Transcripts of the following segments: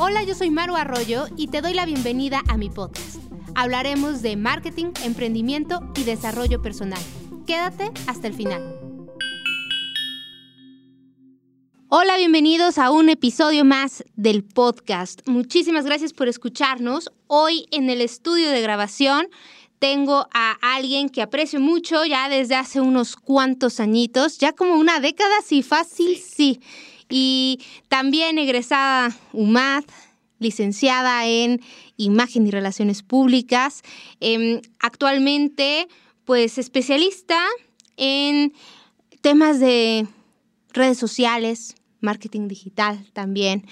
Hola, yo soy Maru Arroyo y te doy la bienvenida a mi podcast. Hablaremos de marketing, emprendimiento y desarrollo personal. Quédate hasta el final. Hola, bienvenidos a un episodio más del podcast. Muchísimas gracias por escucharnos. Hoy en el estudio de grabación tengo a alguien que aprecio mucho ya desde hace unos cuantos añitos, ya como una década, sí, fácil, sí. Y también egresada UMAD, licenciada en Imagen y Relaciones Públicas. Em, actualmente, pues especialista en temas de redes sociales, marketing digital también,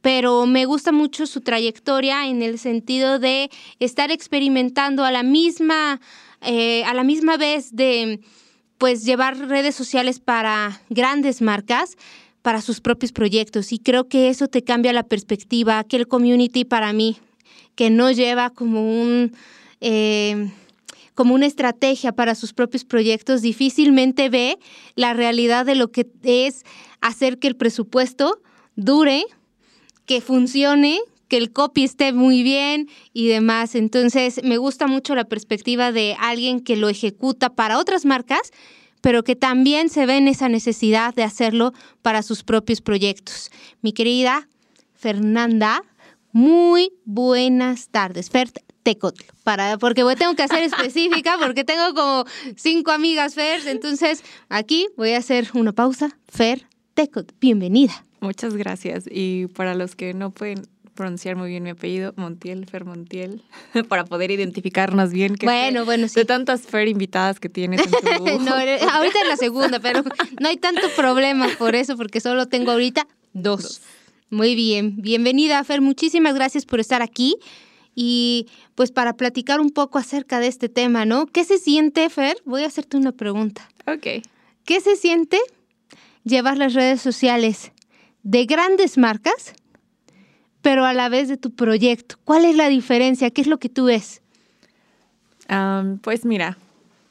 pero me gusta mucho su trayectoria en el sentido de estar experimentando a la misma, eh, a la misma vez de pues llevar redes sociales para grandes marcas, para sus propios proyectos y creo que eso te cambia la perspectiva, que el community para mí, que no lleva como un... Eh, como una estrategia para sus propios proyectos, difícilmente ve la realidad de lo que es hacer que el presupuesto dure, que funcione, que el copy esté muy bien y demás. Entonces, me gusta mucho la perspectiva de alguien que lo ejecuta para otras marcas pero que también se ve en esa necesidad de hacerlo para sus propios proyectos. Mi querida Fernanda, muy buenas tardes. Fer Tecotl, para, porque tengo que hacer específica, porque tengo como cinco amigas Fer, entonces aquí voy a hacer una pausa. Fer Tecotl, bienvenida. Muchas gracias. Y para los que no pueden pronunciar muy bien mi apellido, Montiel, Fer Montiel, para poder identificarnos bien. Que bueno, bueno, sí. De tantas Fer invitadas que tienes en tu... no, ahorita es la segunda, pero no hay tanto problema por eso, porque solo tengo ahorita dos. Muy bien, bienvenida Fer, muchísimas gracias por estar aquí y pues para platicar un poco acerca de este tema, ¿no? ¿Qué se siente, Fer? Voy a hacerte una pregunta. Ok. ¿Qué se siente llevar las redes sociales de grandes marcas pero a la vez de tu proyecto. ¿Cuál es la diferencia? ¿Qué es lo que tú ves? pues mira,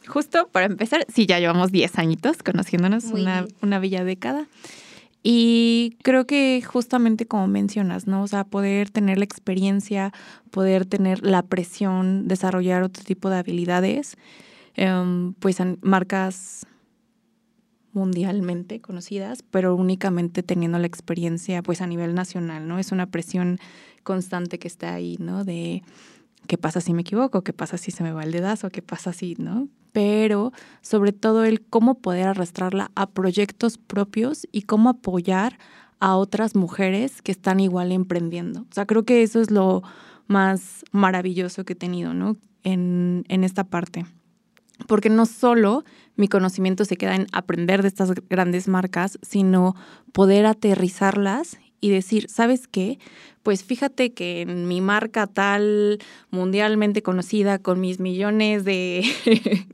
justo para empezar, sí, ya llevamos 10 añitos conociéndonos, una, una, bella década. Y creo que justamente como mencionas, ¿no? O sea, poder tener la experiencia, poder tener la presión, desarrollar otro tipo de habilidades, em, pues marcas mundialmente conocidas, pero únicamente teniendo la experiencia pues a nivel nacional, ¿no? Es una presión constante que está ahí, ¿no? De qué pasa si me equivoco, qué pasa si se me va el dedazo, qué pasa si, ¿no? Pero sobre todo el cómo poder arrastrarla a proyectos propios y cómo apoyar a otras mujeres que están igual emprendiendo. O sea, creo que eso es lo más maravilloso que he tenido, ¿no? En, en esta parte porque no solo mi conocimiento se queda en aprender de estas grandes marcas, sino poder aterrizarlas y decir, ¿sabes qué? Pues fíjate que en mi marca tal mundialmente conocida con mis millones de,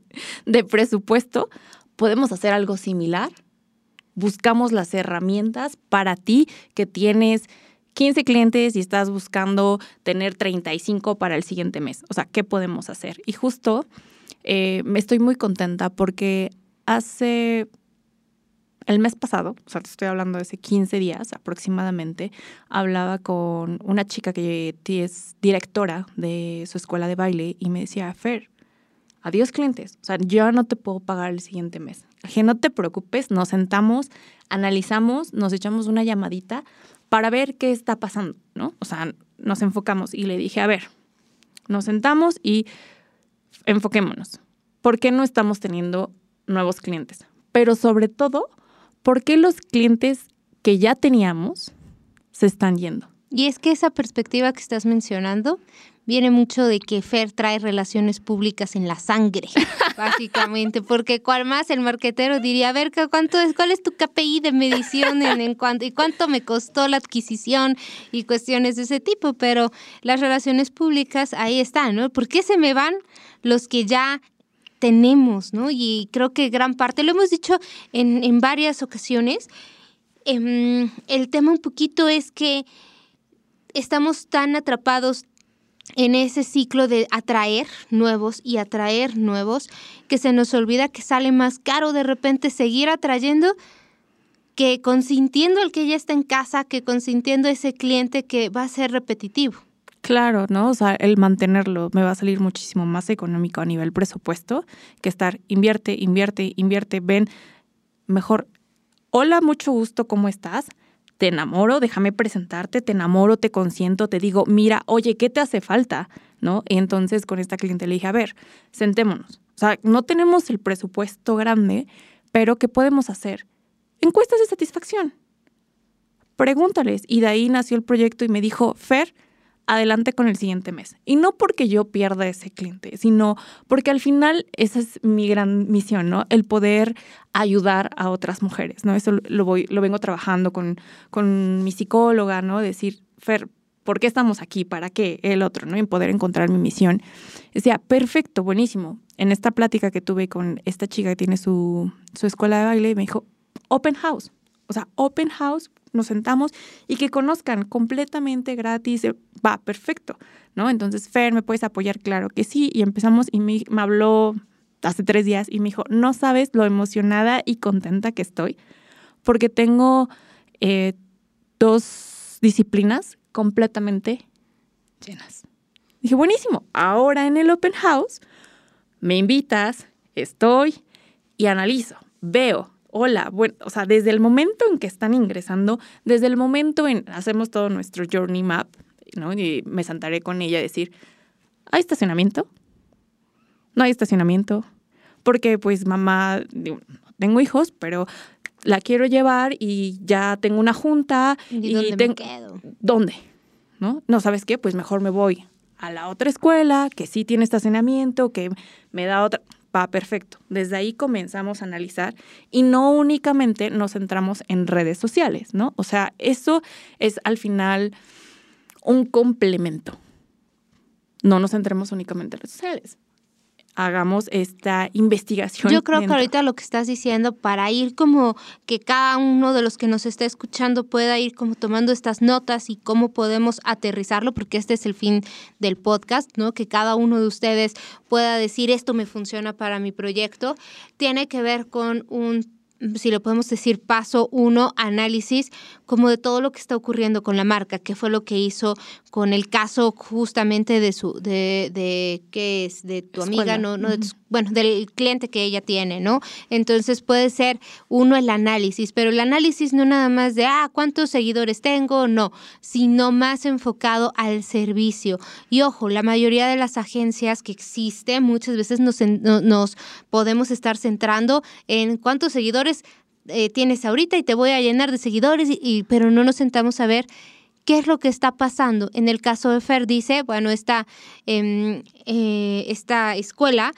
de presupuesto, podemos hacer algo similar. Buscamos las herramientas para ti que tienes 15 clientes y estás buscando tener 35 para el siguiente mes. O sea, ¿qué podemos hacer? Y justo eh, estoy muy contenta porque hace el mes pasado, o sea, te estoy hablando de hace 15 días aproximadamente, hablaba con una chica que es directora de su escuela de baile y me decía, Fer, adiós clientes, o sea, yo no te puedo pagar el siguiente mes. Que no te preocupes, nos sentamos, analizamos, nos echamos una llamadita para ver qué está pasando, ¿no? O sea, nos enfocamos y le dije, a ver, nos sentamos y enfoquémonos. ¿Por qué no estamos teniendo nuevos clientes? Pero sobre todo, ¿por qué los clientes que ya teníamos se están yendo? Y es que esa perspectiva que estás mencionando viene mucho de que Fer trae relaciones públicas en la sangre, básicamente, porque cual más el marquetero diría, a ver, ¿cuánto es, ¿cuál es tu KPI de medición en, en cuánto, y cuánto me costó la adquisición y cuestiones de ese tipo? Pero las relaciones públicas ahí están, ¿no? ¿Por qué se me van los que ya tenemos, ¿no? Y creo que gran parte, lo hemos dicho en, en varias ocasiones, em, el tema un poquito es que estamos tan atrapados en ese ciclo de atraer nuevos y atraer nuevos, que se nos olvida que sale más caro de repente seguir atrayendo que consintiendo el que ya está en casa, que consintiendo ese cliente que va a ser repetitivo. Claro, ¿no? O sea, el mantenerlo me va a salir muchísimo más económico a nivel presupuesto que estar invierte, invierte, invierte, ven, mejor, hola, mucho gusto, ¿cómo estás? Te enamoro, déjame presentarte, te enamoro, te consiento, te digo, mira, oye, ¿qué te hace falta? ¿No? Y entonces con esta cliente le dije, a ver, sentémonos. O sea, no tenemos el presupuesto grande, pero ¿qué podemos hacer? Encuestas de satisfacción. Pregúntales. Y de ahí nació el proyecto y me dijo, Fer, adelante con el siguiente mes. Y no porque yo pierda ese cliente, sino porque al final esa es mi gran misión, ¿no? El poder ayudar a otras mujeres, ¿no? Eso lo, voy, lo vengo trabajando con, con mi psicóloga, ¿no? Decir, Fer, ¿por qué estamos aquí? ¿Para qué? El otro, ¿no? En poder encontrar mi misión. Decía, perfecto, buenísimo. En esta plática que tuve con esta chica que tiene su, su escuela de baile, me dijo, open house. O sea, open house nos sentamos y que conozcan completamente gratis, eh, va, perfecto, ¿no? Entonces, Fer, ¿me puedes apoyar? Claro que sí. Y empezamos y me, habló hace tres días y me dijo, no sabes lo emocionada y contenta que estoy, porque tengo eh, dos disciplinas completamente llenas. Dije, buenísimo, ahora en el open house me invitas, estoy y analizo, veo, hola, bueno, o sea, desde el momento en que están ingresando, desde el momento en hacemos todo nuestro journey map, ¿no? Y me sentaré con ella a decir, ¿hay estacionamiento? No hay estacionamiento. Porque pues mamá, tengo hijos, pero la quiero llevar y ya tengo una junta. ¿Y, dónde me quedo? ¿Dónde? ¿No? No, ¿sabes qué? Pues mejor me voy a la otra escuela que sí tiene estacionamiento, que me da otra va perfecto. Desde ahí comenzamos a analizar y no únicamente nos centramos en redes sociales, ¿no? O sea, eso es al final un complemento. No nos centremos únicamente en redes sociales hagamos esta investigación. Yo creo que ahorita lo que estás diciendo, para ir como que cada uno de los que nos está escuchando pueda ir como tomando estas notas y cómo podemos aterrizarlo, porque este es el fin del podcast, ¿no? Que cada uno de ustedes pueda decir esto me funciona para mi proyecto, tiene que ver con un si lo podemos decir, paso uno, análisis como de todo lo que está ocurriendo con la marca, qué fue lo que hizo con el caso justamente de su, de, de ¿qué es? De tu amiga, no, no bueno, del cliente que ella tiene, ¿no? Entonces puede ser uno el análisis, pero el análisis no nada más de, ah, ¿cuántos seguidores tengo? No, sino más enfocado al servicio. Y ojo, la mayoría de las agencias que existen muchas veces nos, nos podemos estar centrando en cuántos seguidores eh, tienes ahorita y te voy a llenar de seguidores, pero no nos sentamos a ver qué es lo que está pasando. En el caso de Fer dice, bueno, esta, em, eh, esta escuela,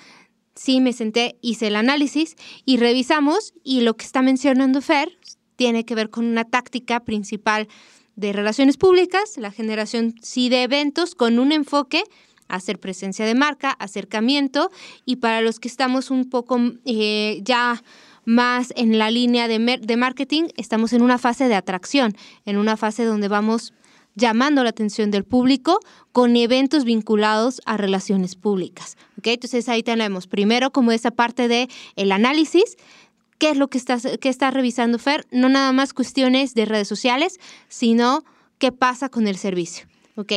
sí me senté, hice el análisis y revisamos y lo que está mencionando Fer tiene que ver con una táctica principal de relaciones públicas, la generación sí de eventos con un enfoque hacer presencia de marca, acercamiento y para los que estamos un poco eh, ya más en la línea de, de marketing, estamos en una fase de atracción, en una fase donde vamos llamando la atención del público con eventos vinculados a relaciones públicas. ¿okay? Entonces ahí tenemos primero como esa parte de análisis, qué es lo que está, que está revisando Fer, no nada más cuestiones de redes sociales, sino qué pasa con el servicio. Ok,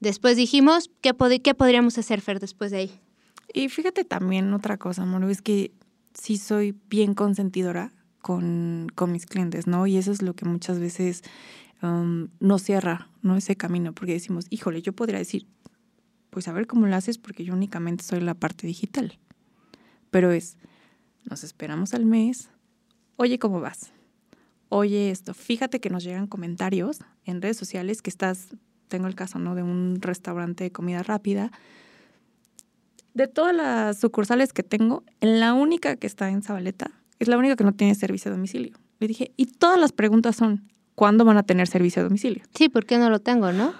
después dijimos, ¿qué, qué podríamos hacer Fer después de ahí? Y fíjate también otra cosa, amor, es que sí soy bien consentidora con, con mis clientes, ¿no? Y eso es lo que muchas veces um, no cierra, ¿no? Ese camino, porque decimos, híjole, yo podría decir, pues a ver cómo lo haces, porque yo únicamente soy la parte digital. Pero es, nos esperamos al mes, oye, ¿cómo vas? Oye, esto, fíjate que nos llegan comentarios en redes sociales que estás, tengo el caso, ¿no? De un restaurante de comida rápida, de todas las sucursales que tengo, la única que está en Zabaleta es la única que no tiene servicio a domicilio. Le dije, y todas las preguntas son, ¿cuándo van a tener servicio a domicilio? Sí, ¿por qué no lo tengo, no?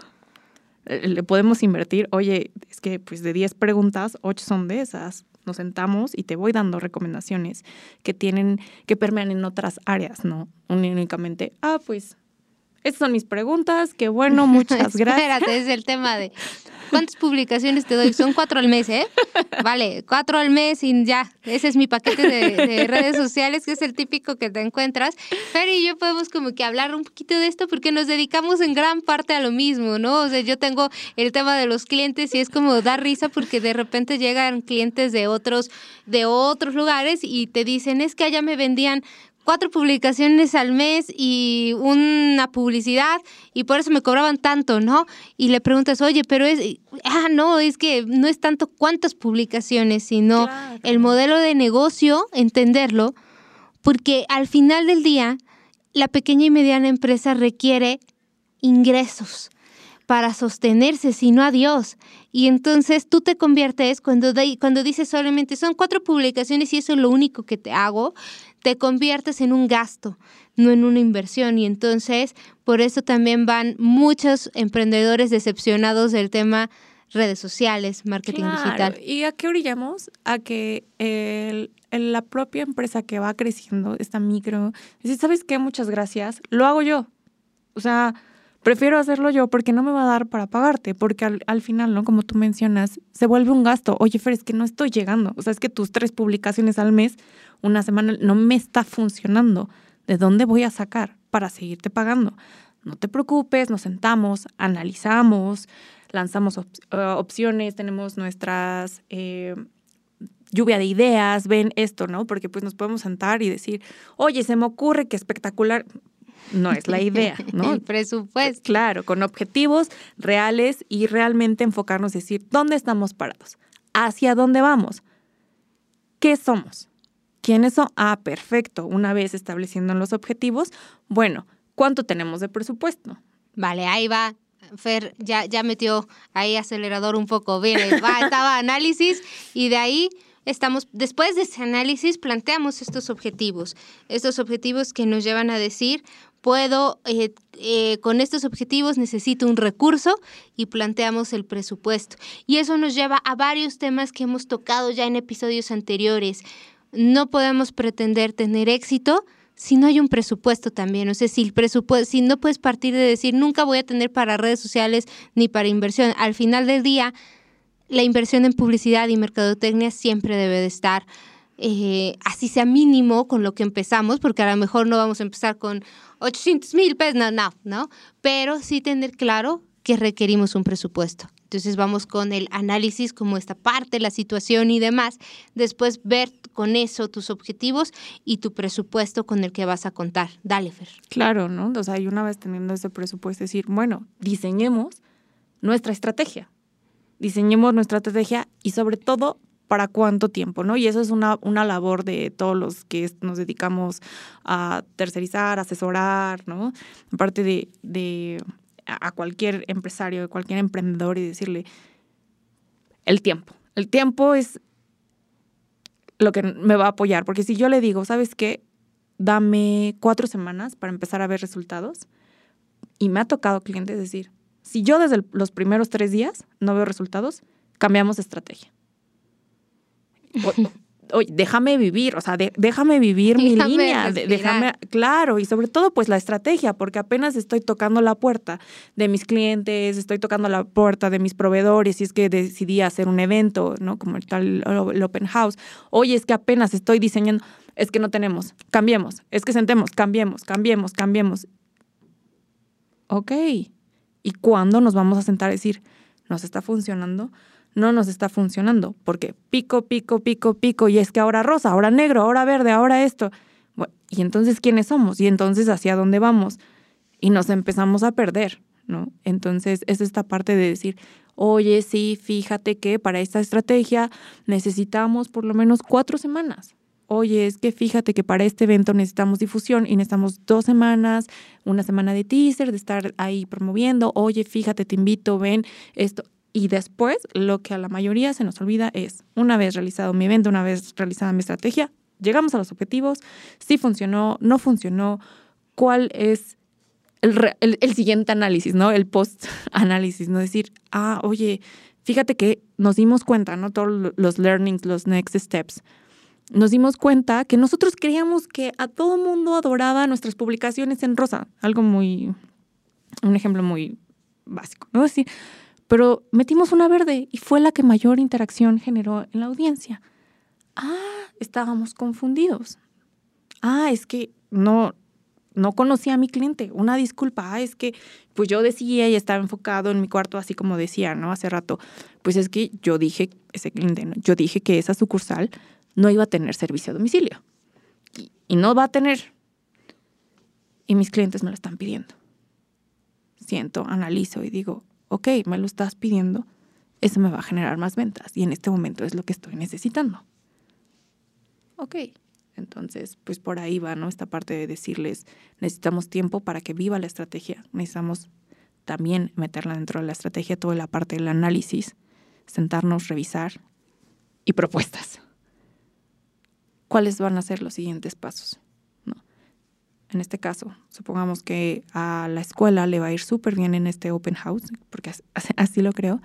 Eh, le podemos invertir, oye, es que pues de 10 preguntas, 8 son de esas. Nos sentamos y te voy dando recomendaciones que tienen, que permean en otras áreas, ¿no? Únicamente, ah, pues Esas son mis preguntas. Qué bueno, muchas gracias. Espérate, es el tema de ¿Cuántas publicaciones te doy? Son cuatro al mes, ¿eh? Vale, cuatro al mes y ya. Ese es mi paquete de, redes sociales, que es el típico que te encuentras. Pero y yo podemos como que hablar un poquito de esto porque nos dedicamos en gran parte a lo mismo, ¿no? O sea, yo tengo el tema de los clientes y es como dar risa porque de repente llegan clientes de otros, de otros lugares y te dicen, es que allá me vendían cuatro publicaciones al mes y una publicidad y por eso me cobraban tanto, ¿no? Y le preguntas, oye, pero es, ah, no, es que no es tanto cuántas publicaciones, sino el modelo de negocio, entenderlo, porque al final del día, la pequeña y mediana empresa requiere ingresos para sostenerse, sino a Dios. Y entonces tú te conviertes, cuando, cuando dices solamente son cuatro publicaciones y eso es lo único que te hago, te conviertes en un gasto, no en una inversión. Y entonces, por eso también van muchos emprendedores decepcionados del tema redes sociales, marketing digital. ¿Y a qué orillamos? A que la propia empresa que va creciendo, esta micro, dice, ¿sabes qué? Muchas gracias, lo hago yo. O sea, prefiero hacerlo yo porque no me va a dar para pagarte, porque al, al, final, ¿no? Como tú mencionas, se vuelve un gasto. Oye, Fer, es que no estoy llegando. O sea, es que tus tres publicaciones al mes una semana no me está funcionando. ¿De dónde voy a sacar para seguirte pagando? No te preocupes, nos sentamos, analizamos, lanzamos eh, opciones, tenemos nuestras eh, lluvia de ideas, ven esto, ¿no? Porque pues nos podemos sentar y decir, oye, se me ocurre que espectacular. No es la idea, ¿no? El presupuesto. Claro, con objetivos reales y realmente enfocarnos, decir, ¿dónde estamos parados? ¿Hacia dónde vamos? ¿Qué somos? ¿Quiénes son? Ah, perfecto. Una vez estableciendo los objetivos, bueno, ¿cuánto tenemos de presupuesto? Vale, ahí va. Fer ya, ya metió ahí acelerador un poco. Bien, va, estaba análisis y de ahí estamos, después de ese análisis, planteamos estos objetivos. Estos objetivos que nos llevan a decir, puedo, eh, eh, con estos objetivos necesito un recurso y planteamos el presupuesto. Y eso nos lleva a varios temas que hemos tocado ya en episodios anteriores no podemos pretender tener éxito si no hay un presupuesto también. O sea, si, el presupuesto, si no puedes partir de decir, nunca voy a tener para redes sociales ni para inversión. Al final del día, la inversión en publicidad y mercadotecnia siempre debe de estar, eh, así sea mínimo con lo que empezamos, porque a lo mejor no vamos a empezar con 800 mil pesos, no, no, no, pero sí tener claro que requerimos un presupuesto. Entonces vamos con el análisis como esta parte, la situación y demás. Después ver con eso tus objetivos y tu presupuesto con el que vas a contar. Dale, Fer. Claro, ¿no? O sea, y una vez teniendo ese presupuesto, decir, bueno, diseñemos nuestra estrategia. Diseñemos nuestra estrategia y sobre todo para cuánto tiempo, ¿no? Y eso es una, una labor de todos los que nos dedicamos a tercerizar, asesorar, ¿no? Aparte de, a cualquier empresario, a cualquier emprendedor y decirle el tiempo. El tiempo es lo que me va a apoyar, porque si yo le digo, ¿sabes qué? Dame cuatro semanas para empezar a ver resultados. Y me ha tocado clientes decir, si yo desde los primeros tres días no veo resultados, cambiamos de estrategia. Oye, déjame vivir, o sea, déjame vivir mi línea, déjame, claro, y sobre todo pues la estrategia, porque apenas estoy tocando la puerta de mis clientes, estoy tocando la puerta de mis proveedores, y es que decidí hacer un evento, ¿no? Como el tal el open house. Oye, es que apenas estoy diseñando, es que no tenemos, cambiemos, es que sentemos, cambiemos, cambiemos, cambiemos. Ok, ¿y cuándo nos vamos a sentar a decir, nos está funcionando? No nos está funcionando, porque pico, pico, pico, pico, y es que ahora rosa, ahora negro, ahora verde, ahora esto. y entonces, ¿quiénes somos? Y entonces, ¿hacia dónde vamos? Y nos empezamos a perder, ¿no? Entonces, es esta parte de decir, oye, sí, fíjate que para esta estrategia necesitamos por lo menos cuatro semanas. Oye, es que fíjate que para este evento necesitamos difusión y necesitamos dos semanas, una semana de teaser, de estar ahí promoviendo. Oye, fíjate, te invito, ven esto. Y después, lo que a la mayoría se nos olvida es, una vez realizado mi evento, una vez realizada mi estrategia, llegamos a los objetivos, si funcionó, no funcionó, cuál es el, el, siguiente análisis, ¿no? El post-análisis, ¿no? Decir, ah, oye, fíjate que nos dimos cuenta, ¿no? Todos los learnings, los next steps. Nos dimos cuenta que nosotros creíamos que a todo mundo adoraba nuestras publicaciones en rosa, algo muy Un ejemplo muy básico, ¿no? Decir, pero metimos una verde y fue la que mayor interacción generó en la audiencia. Ah, estábamos confundidos. Ah, es que no, no conocía a mi cliente. Una disculpa, ah, es que pues yo decía y estaba enfocado en mi cuarto, así como decía, ¿no? Hace rato, pues es que yo dije, ese cliente, yo dije que esa sucursal no iba a tener servicio a domicilio. Y, y no va a tener. Y mis clientes me lo están pidiendo. Siento, analizo y digo, ok, me lo estás pidiendo, eso me va a generar más ventas y en este momento es lo que estoy necesitando. Ok, entonces, pues por ahí va, ¿no? Esta parte de decirles, necesitamos tiempo para que viva la estrategia, necesitamos también meterla dentro de la estrategia, toda la parte del análisis, sentarnos, revisar y propuestas. ¿Cuáles van a ser los siguientes pasos? En este caso, supongamos que a la escuela le va a ir súper bien en este open house, porque así lo creo,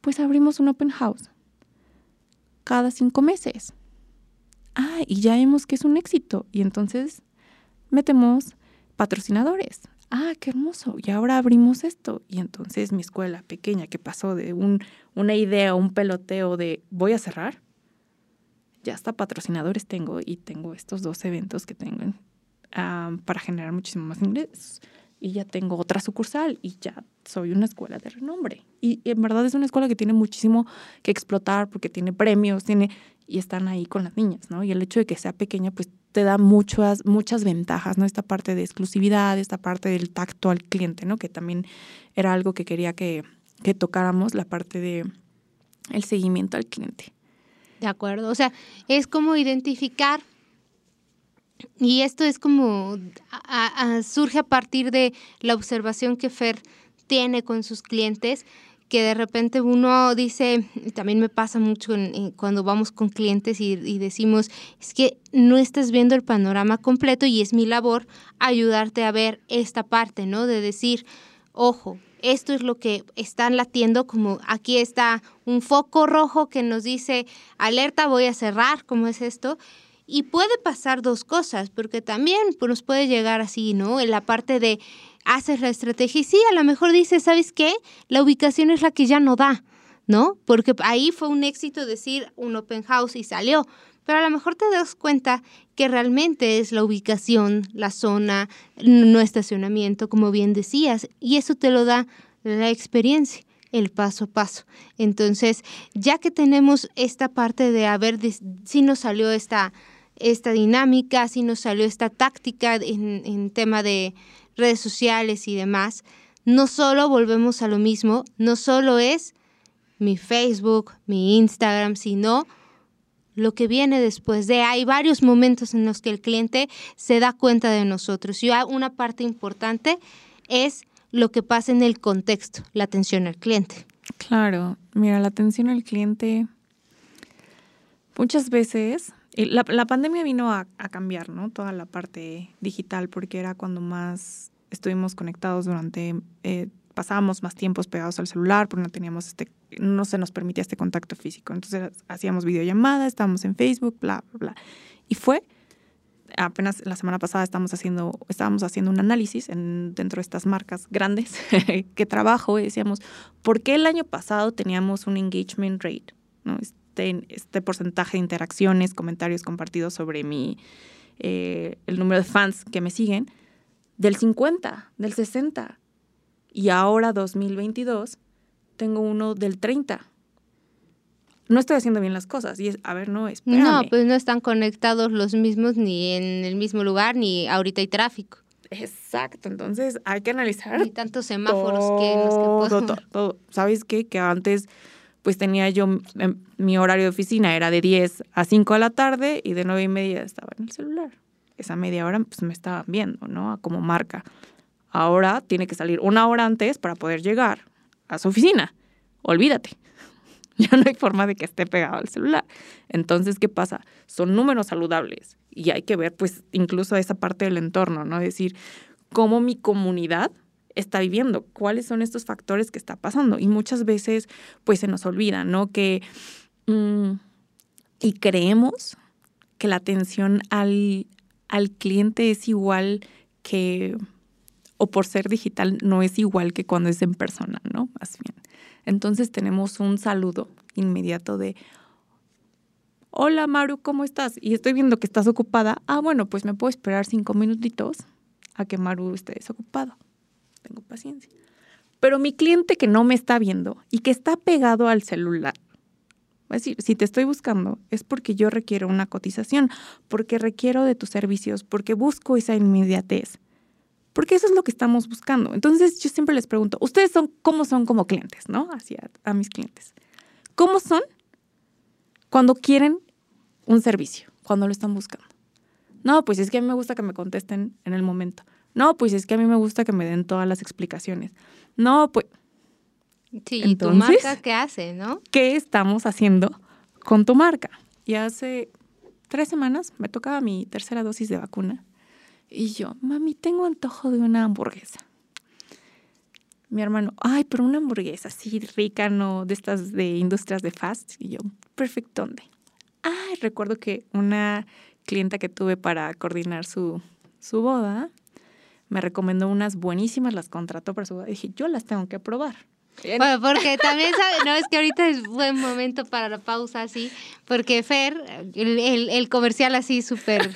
pues abrimos un open house cada cinco meses ah, y ya vemos que es un éxito. Y entonces metemos patrocinadores. Ah, qué hermoso. Y ahora abrimos esto. Y entonces mi escuela pequeña que pasó de un, una idea, un peloteo de voy a cerrar, ya hasta patrocinadores tengo y tengo estos dos eventos que tengo ah, para generar muchísimo más ingresos. Y ya tengo otra sucursal y ya soy una escuela de renombre. Y, y en verdad es una escuela que tiene muchísimo que explotar porque tiene premios, tiene y están ahí con las niñas, ¿no? Y el hecho de que sea pequeña, pues te da muchas, muchas ventajas, ¿no? Esta parte de exclusividad, esta parte del tacto al cliente, ¿no? Que también era algo que quería que, que tocáramos, la parte de el seguimiento al cliente. De acuerdo, o sea, es como identificar, y esto es como, surge a partir de la observación que Fer tiene con sus clientes, que de repente uno dice, también me pasa mucho cuando vamos con clientes y, y, decimos, es que no estás viendo el panorama completo y es mi labor ayudarte a ver esta parte, ¿no? De decir, ojo, esto es lo que están latiendo, como aquí está un foco rojo que nos dice, alerta, voy a cerrar, ¿cómo es esto? Y puede pasar dos cosas, porque también pues, nos puede llegar así, ¿no? En la parte de haces la estrategia y sí, a lo mejor dices, ¿sabes qué? La ubicación es la que ya no da, ¿no? Porque ahí fue un éxito decir un open house y salió, pero a lo mejor te das cuenta que realmente es la ubicación, la zona, no estacionamiento, como bien decías, y eso te lo da la experiencia el paso a paso. Entonces, ya que tenemos esta parte de a ver si nos salió esta, esta dinámica, si nos salió esta táctica en, en tema de redes sociales y demás, no solo volvemos a lo mismo, no solo es mi Facebook, mi Instagram, sino lo que viene después de. Hay varios momentos en los que el cliente se da cuenta de nosotros y una parte importante es lo que pasa en el contexto, la atención al cliente. Claro, mira, la atención al cliente muchas veces la, la pandemia vino a, a, cambiar, ¿no? Toda la parte digital, porque era cuando más estuvimos conectados durante, eh, pasábamos más tiempos pegados al celular, porque no teníamos este, no se nos permitía este contacto físico. Entonces hacíamos videollamadas, estábamos en Facebook, bla, bla, bla. Y fue, apenas la semana pasada estábamos haciendo, estábamos haciendo un análisis en, dentro de estas marcas grandes que trabajo y decíamos, ¿por qué el año pasado teníamos un engagement rate? este, este porcentaje de interacciones, comentarios compartidos sobre mi, eh, el número de fans que me siguen, del 50, del 60. Y ahora, 2022, tengo uno del 30. No estoy haciendo bien las cosas. Y es, a ver, no, espérame. No, pues no están conectados los mismos ni en el mismo lugar, ni ahorita hay tráfico. Exacto, entonces hay que analizar. Hay tantos semáforos que que todo, todo. ¿Sabes qué? Que antes pues tenía yo, em, mi horario de oficina era de 10 a 5 de la tarde y de 9 y media estaba en el celular. Esa media hora pues me estaban viendo, ¿no? Como marca. Ahora tiene que salir una hora antes para poder llegar a su oficina. Olvídate. Ya no hay forma de que esté pegado al celular. Entonces, ¿qué pasa? Son números saludables y hay que ver pues incluso esa parte del entorno, ¿no? decir, cómo mi comunidad está viviendo, cuáles son estos factores que está pasando. Y muchas veces, pues se nos olvida, ¿no? Que, mm, y creemos que la atención al, al cliente es igual que o por ser digital no es igual que cuando es en persona, ¿no? Más bien. Entonces tenemos un saludo inmediato de, hola Maru, ¿cómo estás? Y estoy viendo que estás ocupada. Ah, bueno, pues me puedo esperar cinco minutitos a que Maru esté desocupado. Tengo paciencia. Pero mi cliente que no me está viendo y que está pegado al celular, a decir, si te estoy buscando es porque yo requiero una cotización, porque requiero de tus servicios, porque busco esa inmediatez. Porque eso es lo que estamos buscando. Entonces yo siempre les pregunto, ¿ustedes son cómo son como clientes, no? Hacia a mis clientes. ¿Cómo son cuando quieren un servicio cuando lo están buscando. No, pues es que a mí me gusta que me contesten en el momento. No, pues es que a mí me gusta que me den todas las explicaciones. No, pues... Sí, ¿y tu marca qué hace, no? ¿Qué estamos haciendo con tu marca? Y hace tres semanas me tocaba mi tercera dosis de vacuna. Y yo, mami, tengo antojo de una hamburguesa. Mi hermano, ay, pero una hamburguesa así rica, no de estas de industrias de fast. Y yo, perfecto, ¿dónde? Ay, recuerdo que una clienta que tuve para coordinar su, su boda me recomendó unas buenísimas, las contrató para su boda. dije, yo las tengo que probar. Bueno, porque también, sabe, no, es que ahorita es buen momento para la pausa así, porque Fer, el, el, comercial así súper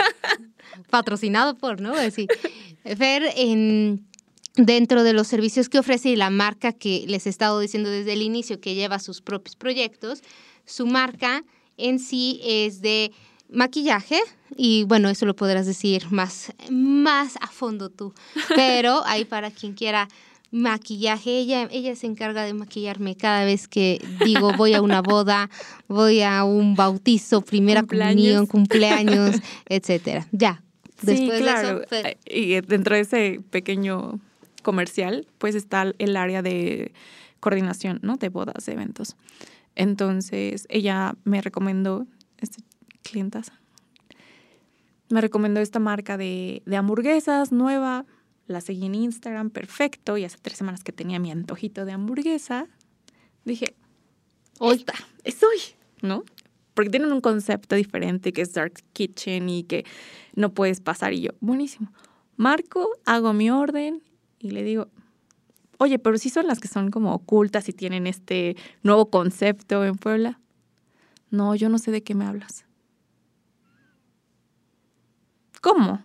patrocinado por, ¿no? Fer, en, dentro de los servicios que ofrece y la marca que les he estado diciendo desde el inicio, que lleva sus propios proyectos, su marca en sí es de maquillaje y bueno, eso lo podrás decir más, más a fondo tú, pero ahí para quien quiera maquillaje, ella, ella se encarga de maquillarme cada vez que digo voy a una boda, voy a un bautizo, primera comunión, cumpleaños, etcétera. Ya. Después sí, claro. De eso, Y dentro de ese pequeño comercial, pues está el área de coordinación, ¿no? De bodas, de eventos. Entonces ella me recomendó, este, clientas, me recomendó esta marca de, hamburguesas nueva. La seguí en Instagram, perfecto. Y hace tres semanas que tenía mi antojito de hamburguesa, dije, hoy está, es hoy, ¿no? Porque tienen un concepto diferente que es Dark Kitchen y que no puedes pasar. Y yo, buenísimo. Marco, hago mi orden y le digo, Oye, pero sí son las que son como ocultas y tienen este nuevo concepto en Puebla. No, yo no sé de qué me hablas. ¿Cómo?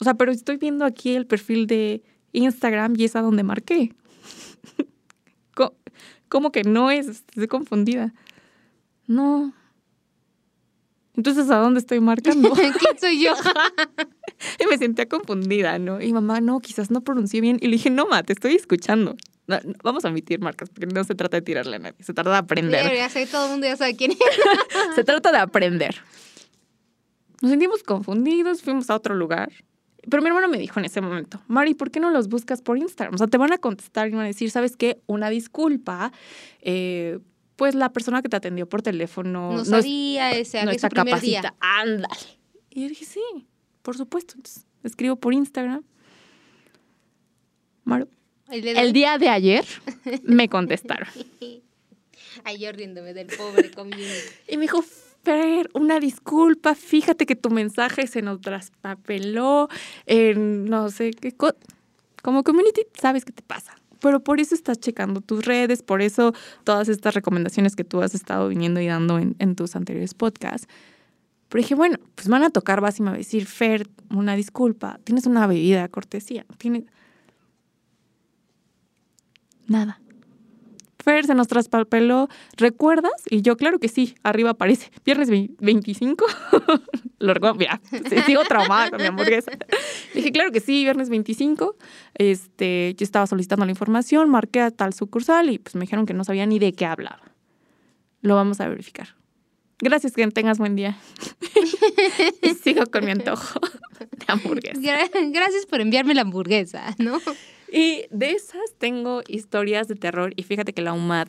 O sea, pero estoy viendo aquí el perfil de Instagram y es a donde marqué. ¿Cómo que no es? Estoy confundida. No. Entonces, ¿a dónde estoy marcando? ¿Quién soy yo? y me sentía confundida, ¿no? Y mamá, no, quizás no pronuncié bien. Y le dije, no, ma, te estoy escuchando. vamos a emitir marcas, porque no se trata de tirarle a nadie, se trata de aprender. Sí, ya sé, todo el mundo ya sabe quién es. se trata de aprender. Nos sentimos confundidos, fuimos a otro lugar. Pero mi hermano me dijo en ese momento, Mari, ¿por qué no los buscas por Instagram? O sea, te van a contestar y van a decir, ¿sabes qué? Una disculpa. Eh, pues la persona que te atendió por teléfono no, sabía ese, no está capacita. Ándale. Y yo dije, sí, por supuesto. Entonces, escribo por Instagram. Maru. El, día de ayer me contestaron. Ay, yo riéndome del pobre community. y me dijo, Fer, una disculpa, fíjate que tu mensaje se nos traspapeló en no sé qué. Como community, sabes qué te pasa. Pero por eso estás checando tus redes, por eso todas estas recomendaciones que tú has estado viniendo y dando en, en tus anteriores podcasts pero dije, bueno, pues van a tocar, vas y me va a decir, Fer, una disculpa, tienes una bebida cortesía, tienes... Nada. Fer se nos traspapeló, ¿recuerdas? Y yo, claro que sí, arriba aparece, viernes 25. Lo recuerdo, mira, sigo traumada con mi hamburguesa. Dije, claro que sí, viernes 25. Este, yo estaba solicitando la información, marqué a tal sucursal y pues me dijeron que no sabía ni de qué hablaba. Lo vamos a verificar. Gracias, que tengas buen día. y sigo con mi antojo de hamburguesa. Gracias por enviarme la hamburguesa, ¿no? Y de esas tengo historias de terror. Y fíjate que la UMAD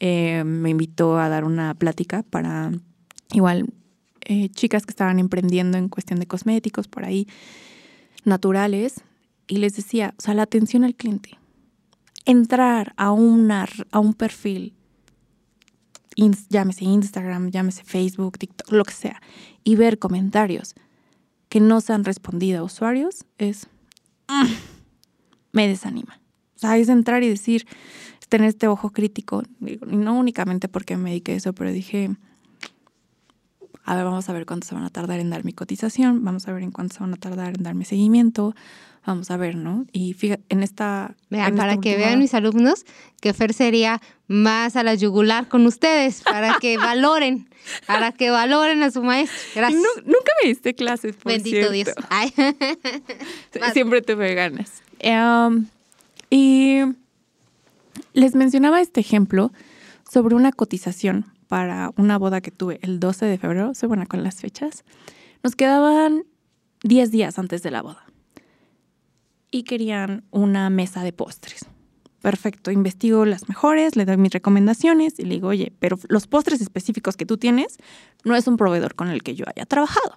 eh, me invitó a dar una plática para igual eh, chicas que estaban emprendiendo en cuestión de cosméticos por ahí, naturales. Y les decía, o sea, la atención al cliente. Entrar a, una, a un perfil llámese Instagram, llámese Facebook, TikTok, lo que sea, y ver comentarios que no se han respondido a usuarios es... Mm, me desanima. O sea, es entrar y decir, tener este ojo crítico, y no únicamente porque me dediqué a eso, pero dije, a ver, vamos a ver cuánto se van a tardar en dar mi cotización, vamos a ver en cuánto se van a tardar en dar mi seguimiento, vamos a ver, ¿no? Y fíjate, en esta... Vean, para que vean mis alumnos que Fer sería más a la yugular con ustedes, para que valoren, para que valoren a su maestro. Gracias. nunca me diste clases, por Bendito Dios. Siempre tuve ganas. Em, y les mencionaba este ejemplo sobre una cotización para una boda que tuve el 12 de febrero, soy buena con las fechas. Nos quedaban 10 días antes de la boda y querían una mesa de postres. Perfecto, investigo las mejores, le doy mis recomendaciones y le digo, oye, pero los postres específicos que tú tienes no es un proveedor con el que yo haya trabajado,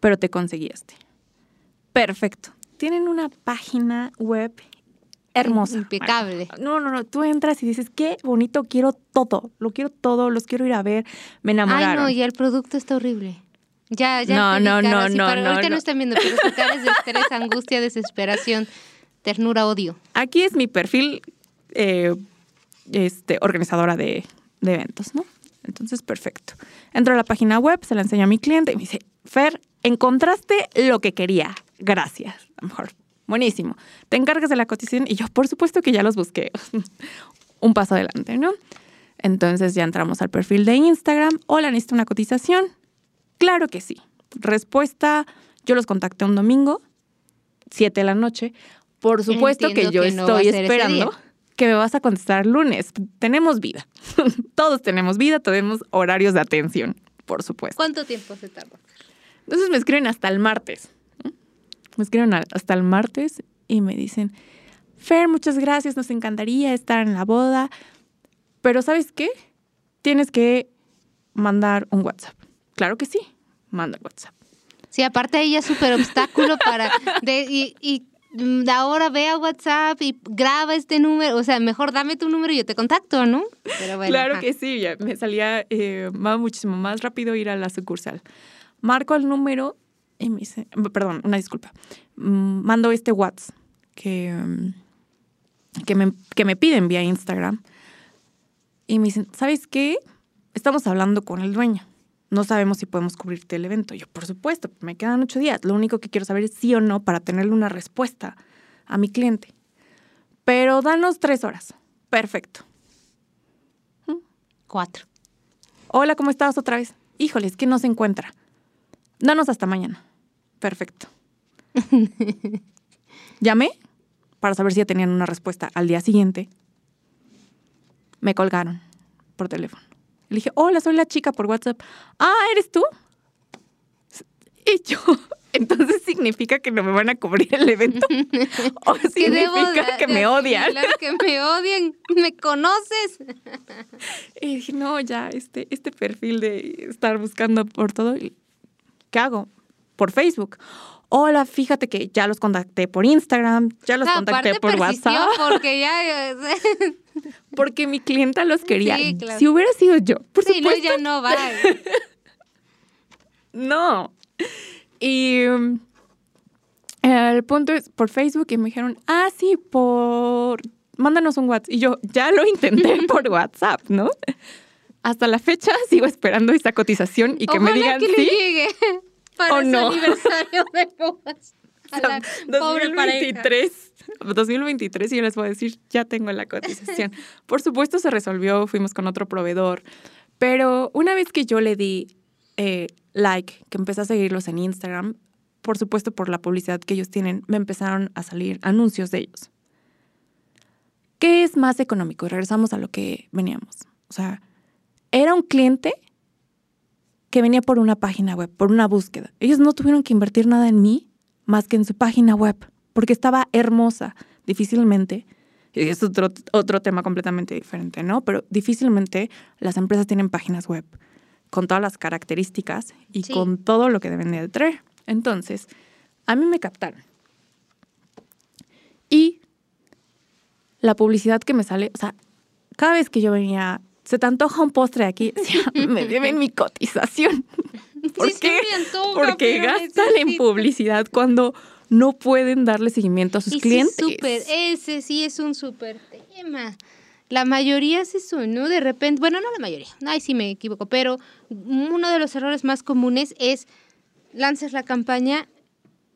pero te conseguí este. Perfecto. Tienen una página web hermosa. Impecable. no, no, no. Tú entras y dices, qué bonito, quiero todo. Lo quiero todo, los quiero ir a ver. Me enamoraron. Ay, no, y el producto está horrible. Ya, ya. No, no, no, no, Ahorita no. están viendo, pero su cara es de estrés, angustia, desesperación, ternura, odio. Aquí es mi perfil eh, este, organizadora de, de eventos, ¿no? Entonces, perfecto. Entro a la página web, se la enseño a mi cliente y me dice, Fer, encontraste lo que quería. Gracias. A lo mejor Buenísimo. Te encargas de la cotización y yo, por supuesto que ya los busqué. Un paso adelante, ¿no? Entonces ya entramos al perfil de Instagram. Hola, ¿necesito una cotización? Claro que sí. Respuesta, yo los contacté un domingo, 7 de la noche. Por supuesto que yo estoy esperando que me vas a contestar lunes. Tenemos vida. Todos tenemos vida, tenemos horarios de atención, por supuesto. ¿Cuánto tiempo se tarda? Entonces me escriben hasta el martes. Me escriben hasta el martes y me dicen, Fer, muchas gracias, nos encantaría estar en la boda, pero ¿sabes qué? Tienes que mandar un WhatsApp. Claro que sí, manda el WhatsApp. Sí, aparte ella es súper obstáculo para... De, y, y ahora ve a WhatsApp y graba este número, o sea, mejor dame tu número y yo te contacto, ¿no? claro que sí, ya me salía eh, muchísimo más rápido ir a la sucursal. Marco el número y me dice, perdón, una disculpa, mm, mando este WhatsApp que, mm, que, me, que me piden vía Instagram y me dicen, ¿sabes qué? Estamos hablando con el dueño. No sabemos si podemos cubrirte el evento. Yo, por supuesto, me quedan ocho días. Lo único que quiero saber es sí o no para tenerle una respuesta a mi cliente. Pero danos tres horas. Perfecto. ¿Mm? Cuatro. Hola, ¿cómo estás otra vez? Híjole, es que no se encuentra. Danos hasta mañana. Perfecto. Llamé para saber si ya tenían una respuesta al día siguiente. Me colgaron por teléfono. Le dije, hola, soy la chica por WhatsApp. Ah, ¿eres tú? Y yo, entonces significa que no me van a cubrir el evento. o significa que me odian. Claro que me odian, me conoces. Y dije, no, ya, este, este perfil de estar buscando por todo, ¿qué hago? Por Facebook. Hola, fíjate que ya los contacté por Instagram, ya los contacté por WhatsApp. Porque ya. porque mi clienta los quería. Si hubiera sido yo, por sí, no, ya no va. no. Y um, el punto es por Facebook y me dijeron, ah, sí, por. Mándanos un WhatsApp. Y yo ya lo intenté por WhatsApp, ¿no? hasta la fecha sigo esperando esta cotización y que me digan que sí le llegue para o no. aniversario de bodas. A la 2023, 2023 y yo les voy a decir, ya tengo la cotización. Por supuesto se resolvió, fuimos con otro proveedor, pero una vez que yo le di eh, like, que empecé a seguirlos en Instagram, por supuesto por la publicidad que ellos tienen, me empezaron a salir anuncios de ellos. ¿Qué es más económico? Regresamos a lo que veníamos. O sea, era un cliente que venía por una página web, por una búsqueda. Ellos no tuvieron que invertir nada en mí más que en su página web, porque estaba hermosa. Difícilmente, y es otro, otro tema completamente diferente, ¿no? Pero difícilmente las empresas tienen páginas web con todas las características y con todo lo que deben de traer. Entonces, a mí me captaron. Y la publicidad que me sale, o sea, cada vez que yo venía se te antoja un postre aquí, me deben mi cotización. ¿Por qué? Porque gastan en publicidad cuando no pueden darle seguimiento a sus Y sí, clientes. súper, ese sí es un súper tema. La mayoría hace eso, ¿no? De repente, bueno, no la mayoría, ay, sí me equivoco, pero uno de los errores más comunes es lanzas la campaña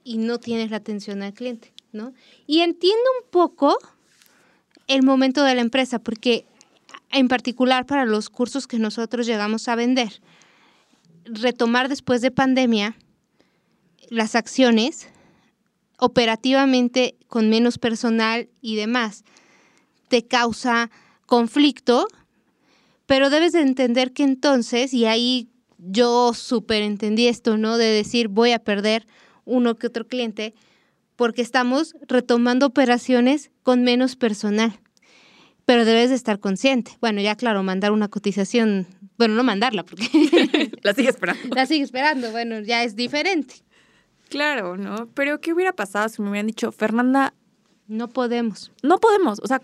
y no tienes la atención al cliente, ¿no? Y entiendo un poco el momento de la empresa, porque en particular para los cursos que nosotros llegamos a vender, retomar después de pandemia las acciones operativamente con menos personal y demás, te causa conflicto, pero debes de entender que entonces, y ahí yo súper entendí esto, ¿no? De decir, voy a perder uno que otro cliente, porque estamos retomando operaciones con menos personal. Pero debes de estar consciente. Bueno, ya claro, mandar una cotización, bueno, no mandarla, porque La sigue esperando. la sigue esperando, bueno, ya es diferente. Claro, ¿no? Pero ¿qué hubiera pasado si me hubieran dicho, Fernanda, No podemos. no podemos? O sea,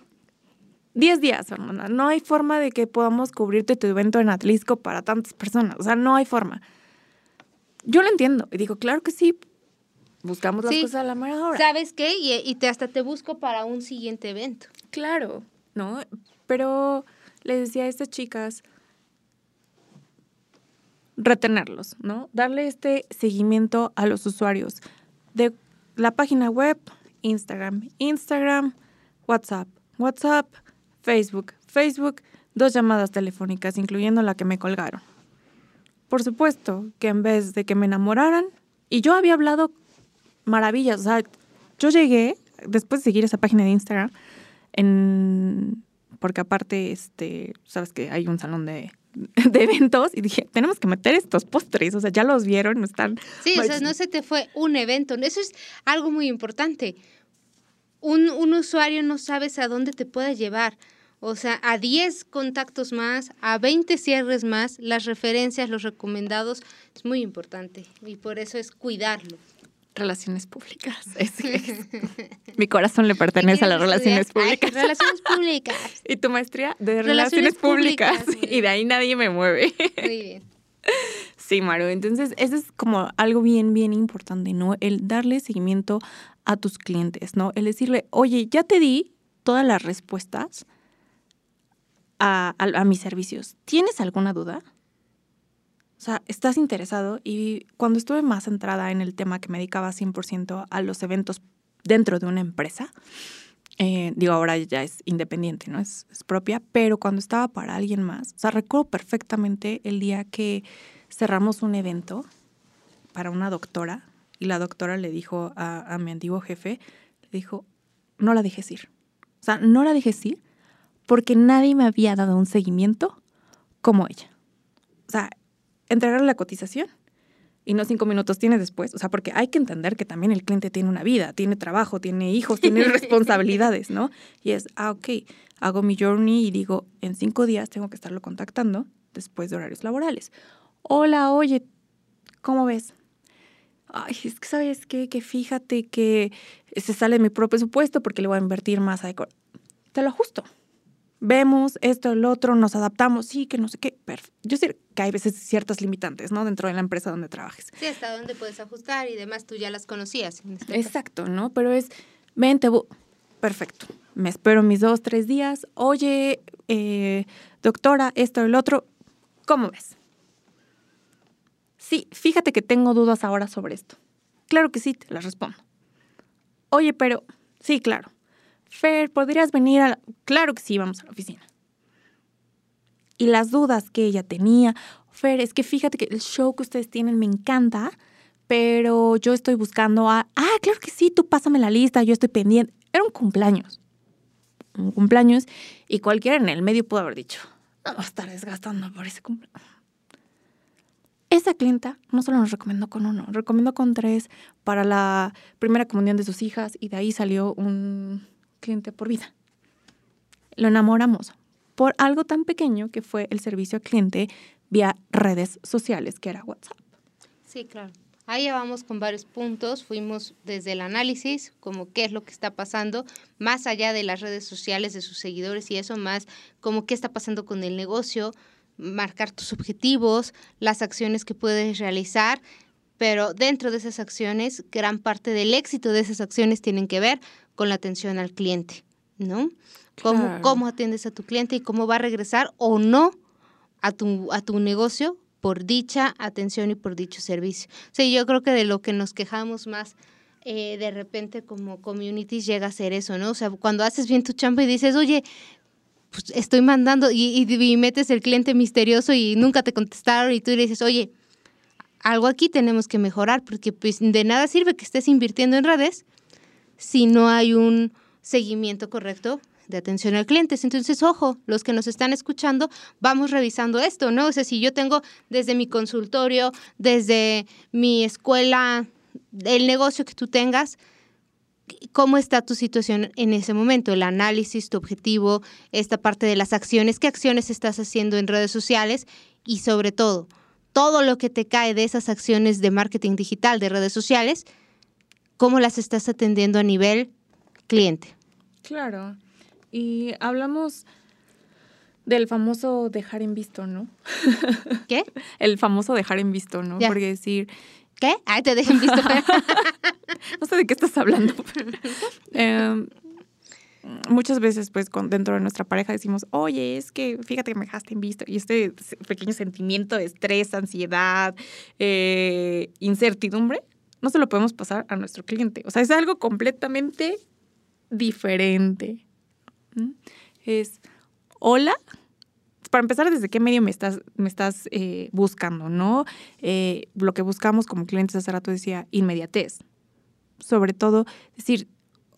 10 días, Fernanda. No hay forma de que podamos cubrirte tu evento en Atlisco para tantas personas. O sea, no hay forma. Yo lo entiendo. Y digo, claro que sí. Buscamos las Sí. cosas a la mera hora. ¿Sabes qué? Y, y te, hasta te busco para un siguiente evento. Claro, ¿no? Pero les decía a estas chicas, retenerlos, ¿no? Darle este seguimiento a los usuarios de la página web, Instagram, Instagram, WhatsApp, WhatsApp, Facebook, Facebook, dos llamadas telefónicas, incluyendo la que me colgaron. Por supuesto que en vez de que me enamoraran, y yo había hablado maravillas, o sea, yo llegué, después de seguir esa página de Instagram, en, porque aparte, este, sabes que hay un salón de, de eventos y dije, tenemos que meter estos postres, o sea, ya los vieron, están... Sí, o sea, no se te fue un evento. Eso es algo muy importante. Un, un usuario no sabes a dónde te puede llevar. O sea, a 10 contactos más, a 20 cierres más, las referencias, los recomendados, es muy importante. Y por eso es cuidarlo. Relaciones públicas. Es- es- mi corazón le pertenece a las ¿Quieres relaciones? Ay, públicas. relaciones públicas. y tu maestría de Relaciones relaciones, públicas. públicas. y de ahí nadie me mueve. Muy bien. Sí, Maru. Entonces, eso es como algo bien, bien importante, ¿no? El darle seguimiento a tus clientes, ¿no? El decirle, oye, ya te di todas las respuestas a, a- a mis servicios. ¿Tienes alguna duda? O sea, ¿estás interesado? Y cuando estuve más centrada en el tema que me dedicaba 100% a los eventos dentro de una empresa, eh, digo, ahora ya es independiente, ¿no? Es, propia, pero cuando estaba para alguien más, o sea, recuerdo perfectamente el día que cerramos un evento para una doctora y la doctora le dijo a, a mi antiguo jefe, le dijo, no la dejes ir. O sea, no la dejes ir porque nadie me había dado un seguimiento como ella. O sea, entregarle la cotización y no cinco minutos tiene después. O sea, porque hay que entender que también el cliente tiene una vida, tiene trabajo, tiene hijos, tiene responsabilidades, ¿no? Y es, ah, ok, hago mi journey y digo, en cinco días tengo que estarlo contactando después de horarios laborales. Hola, oye, ¿cómo ves? Ay, es que sabes qué, que fíjate que se sale de mi propio presupuesto porque le voy a invertir más a. Te lo ajusto. Vemos esto, el otro, nos adaptamos, sí, que no sé qué. Perf- Yo sé que hay veces ciertas limitantes, ¿no? Dentro de la empresa donde trabajes. Sí, hasta dónde puedes ajustar y demás, tú ya las conocías. este caso. Exacto, ¿no? Pero es, vente, perfecto. Me espero mis dos, tres días. Oye, eh, doctora, esto, el otro, ¿cómo ves? Sí, fíjate que tengo dudas ahora sobre esto. Claro que sí, te las respondo. Oye, pero, sí, claro. Fer, ¿podrías venir a la... Claro que sí, vamos a la oficina. Y las dudas que ella tenía, Fer, es que fíjate que el show que ustedes tienen me encanta, pero yo estoy buscando a... Ah, claro que sí, tú pásame la lista, yo estoy pendiente. Era un cumpleaños. Un cumpleaños y cualquiera en el medio pudo haber dicho, no va a estar desgastando por ese cumpleaños. Esa clienta no solo nos recomendó con uno, recomendó con tres para la primera comunión de sus hijas y de ahí salió un cliente por vida. Lo enamoramos por algo tan pequeño que fue el servicio al cliente vía redes sociales, que era WhatsApp. Sí, claro. Ahí ya vamos con varios puntos. Fuimos desde el análisis, como qué es lo que está pasando, más allá de las redes sociales, de sus seguidores y eso, más como qué está pasando con el negocio, marcar tus objetivos, las acciones que puedes realizar pero dentro de esas acciones, gran parte del éxito de esas acciones tienen que ver con la atención al cliente, ¿no? Cómo, cómo atiendes a tu cliente y cómo va a regresar o no a tu, a tu negocio por dicha atención y por dicho servicio. O sea, yo creo que de lo que nos quejamos más eh, de repente como communities llega a ser eso, ¿no? O sea, cuando haces bien tu chamba y dices, oye, pues estoy mandando y, y, metes el cliente misterioso y nunca te contestaron y tú le dices, oye, algo aquí tenemos que mejorar porque pues de nada sirve que estés invirtiendo en redes si no hay un seguimiento correcto de atención al cliente. Entonces, ojo, los que nos están escuchando, vamos revisando esto, ¿no? O sea, si yo tengo desde mi consultorio, desde mi escuela, el negocio que tú tengas, cómo está tu situación en ese momento, el análisis, tu objetivo, esta parte de las acciones, qué acciones estás haciendo en redes sociales y sobre todo, todo lo que te cae de esas acciones de marketing digital, de redes sociales, cómo las estás atendiendo a nivel cliente. Claro. Y hablamos del famoso dejar en visto, ¿no? ¿Qué? El famoso dejar en visto, ¿no? Porque decir... ¿Qué? Ay, te dejen visto. no sé de qué estás hablando. Em, muchas veces, pues, dentro de nuestra pareja decimos, oye, es que fíjate que me dejaste en visto. Y este pequeño sentimiento de estrés, ansiedad, eh, incertidumbre, no se lo podemos pasar a nuestro cliente. O sea, es algo completamente diferente. Es, hola, para empezar, ¿desde qué medio me estás, me estás eh, buscando? ¿no? Eh, lo que buscamos como clientes hace rato decía inmediatez. Sobre todo, decir,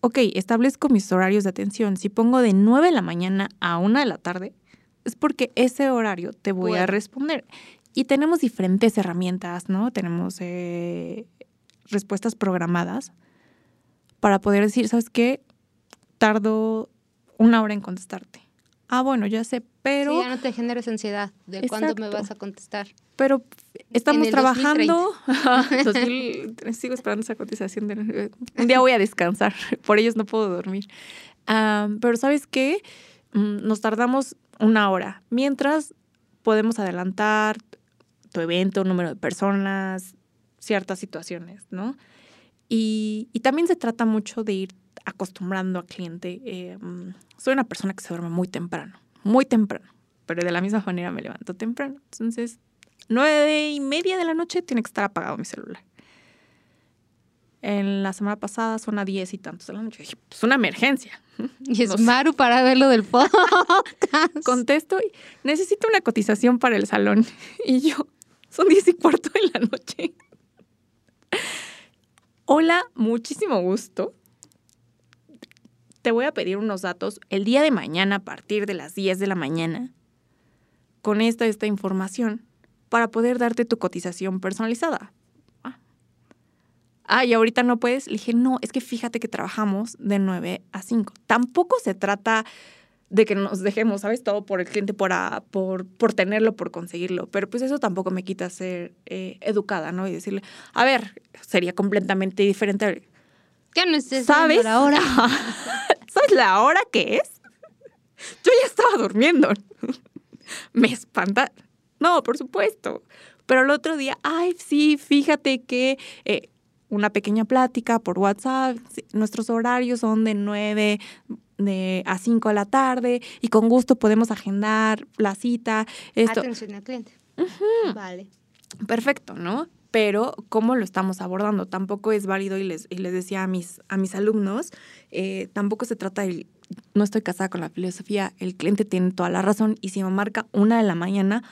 ok, establezco mis horarios de atención. Si pongo de 9 de la mañana a 1 de la tarde, es porque ese horario te voy a responder. Y tenemos diferentes herramientas, ¿no? Tenemos eh, respuestas programadas para poder decir, ¿sabes qué? Tardo una hora en contestarte. Ah, bueno, ya sé, pero... Sí, ya no te generes ansiedad de cuándo me vas a contestar. Pero estamos trabajando... sigo esperando esa cotización. De, un día voy a descansar, por ellos no puedo dormir. pero ¿sabes qué? Mm, nos tardamos una hora, mientras podemos adelantar tu evento, número de personas, ciertas situaciones, ¿no? Y, y también se trata mucho de ir acostumbrando al cliente. Eh, soy una persona que se duerme muy temprano, muy temprano, pero de la misma manera me levanto temprano. Entonces, nueve y media de la noche tiene que estar apagado mi celular. En la semana pasada son a diez y tantos de la noche. Dije, pues una emergencia. Y es Maru para verlo del podcast. Contesto y necesito una cotización para el salón. Y yo, son diez y cuarto de la noche. Hola, muchísimo gusto te voy a pedir unos datos el día de mañana a partir de las 10 de la mañana con esta, esta información para poder darte tu cotización personalizada. Ah. ah, y ahorita no puedes. Le dije, no, es que fíjate que trabajamos de 9 a 5. Tampoco se trata de que nos dejemos, ¿sabes? Todo por el cliente, por, por, por tenerlo, por conseguirlo. Pero pues eso tampoco me quita ser eh, educada, ¿no? Y decirle, a ver, sería completamente diferente. ¿Qué no estés ¿Sabes? ahora? ¿Sabes la hora que es? Yo ya estaba durmiendo. Me espanta. No, por supuesto. Pero el otro día, ay, sí, fíjate que eh, una pequeña plática por WhatsApp, nuestros horarios son de 9 de, a 5 de la tarde y con gusto podemos agendar la cita. Esto. Atención al cliente. Vale. Perfecto, ¿no? pero cómo lo estamos abordando. Tampoco es válido, y les, y les decía a mis, a mis alumnos, eh, tampoco se trata de, no estoy casada con la filosofía, el cliente tiene toda la razón y si me marca una de la mañana,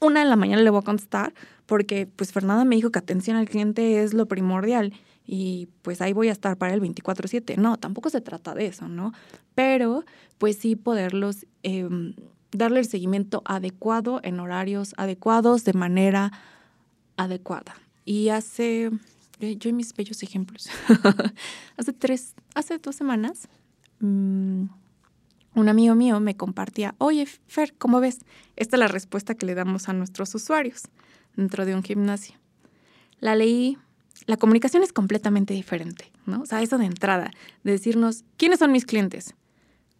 una de la mañana le voy a contestar porque pues Fernanda me dijo que atención al cliente es lo primordial y pues ahí voy a estar para el 24/7. No, tampoco se trata de eso, ¿no? Pero pues sí poderlos... Em, darle el seguimiento adecuado en horarios adecuados de manera adecuada. Y hace, eh, yo y mis bellos ejemplos, hace tres, hace dos semanas, mm, un amigo mío me compartía, oye, Fer, ¿cómo ves? Esta es la respuesta que le damos a nuestros usuarios dentro de un gimnasio. La leí, la comunicación es completamente diferente, ¿no? O sea, eso de entrada, de decirnos, ¿quiénes son mis clientes?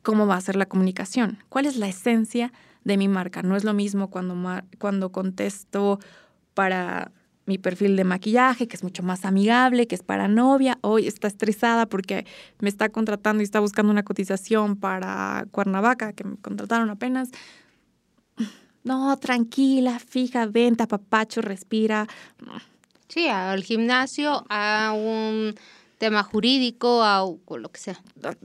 ¿Cómo va a ser la comunicación? ¿Cuál es la esencia de mi marca? No es lo mismo cuando, cuando contesto para mi perfil de maquillaje, que es mucho más amigable, que es para novia. Hoy está estresada porque me está contratando y está buscando una cotización para Cuernavaca, que me contrataron apenas. No, tranquila, fija, venta, papacho, respira. Sí, al gimnasio, a un tema jurídico, a lo que sea.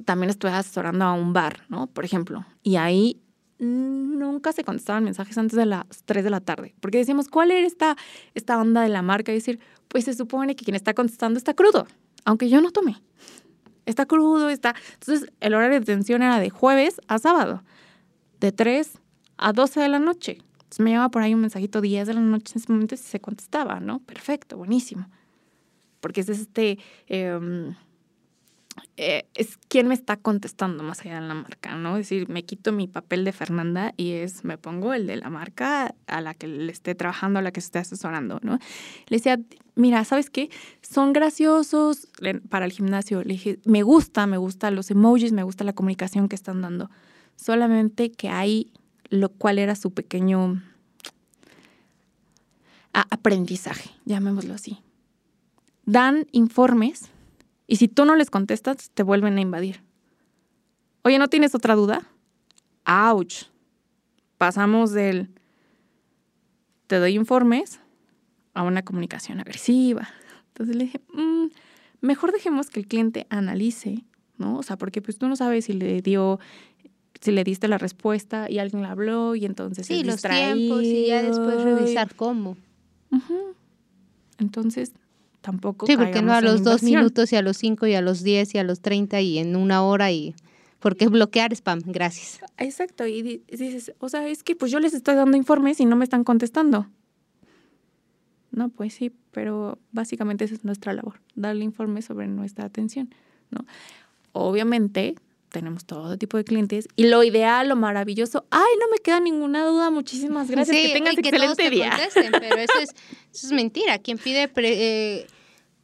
También estoy asesorando a un bar, ¿no? Por ejemplo. Y ahí nunca se contestaban mensajes antes de las 3 de la tarde, porque decíamos, ¿cuál era esta, esta onda de la marca? Y decir, pues se supone que quien está contestando está crudo, aunque yo no tomé. Está crudo, está... Entonces, el horario de atención era de jueves a sábado, de 3 a 12 de la noche. Entonces me llevaba por ahí un mensajito 10 de la noche en ese momento y se contestaba, ¿no? Perfecto, buenísimo. Porque es este... Em, eh, es quién me está contestando más allá de la marca, ¿no? Es decir, me quito mi papel de Fernanda y es, me pongo el de la marca a la que le esté trabajando, a la que esté asesorando, ¿no? Le decía, mira, ¿sabes qué? Son graciosos para el gimnasio. Le dije, me gusta, me gusta los emojis, me gusta la comunicación que están dando. Solamente que hay lo cual era su pequeño aprendizaje, llamémoslo así. Dan informes y si tú no les contestas, te vuelven a invadir. Oye, ¿no tienes otra duda? ¡Auch! Pasamos del te doy informes a una comunicación agresiva. Entonces le dije, mm, mejor dejemos que el cliente analice, ¿no? O sea, porque pues tú no sabes si le dio, si le diste la respuesta y alguien la habló y entonces sí, los tiempos y ya después revisar cómo. Entonces, tampoco. Sí, porque no a los dos minutos y a los cinco y a los diez y a los treinta y en una hora y... Porque bloquear spam, gracias. Exacto, y dices, o sea, es que pues yo les estoy dando informes y no me están contestando. No, pues sí, pero básicamente esa es nuestra labor, darle informes sobre nuestra atención, ¿no? Obviamente tenemos todo tipo de clientes y lo ideal, lo maravilloso, ay, no me queda ninguna duda, muchísimas gracias, que tengas excelente día. pero eso es, eso es mentira, quien pide eh,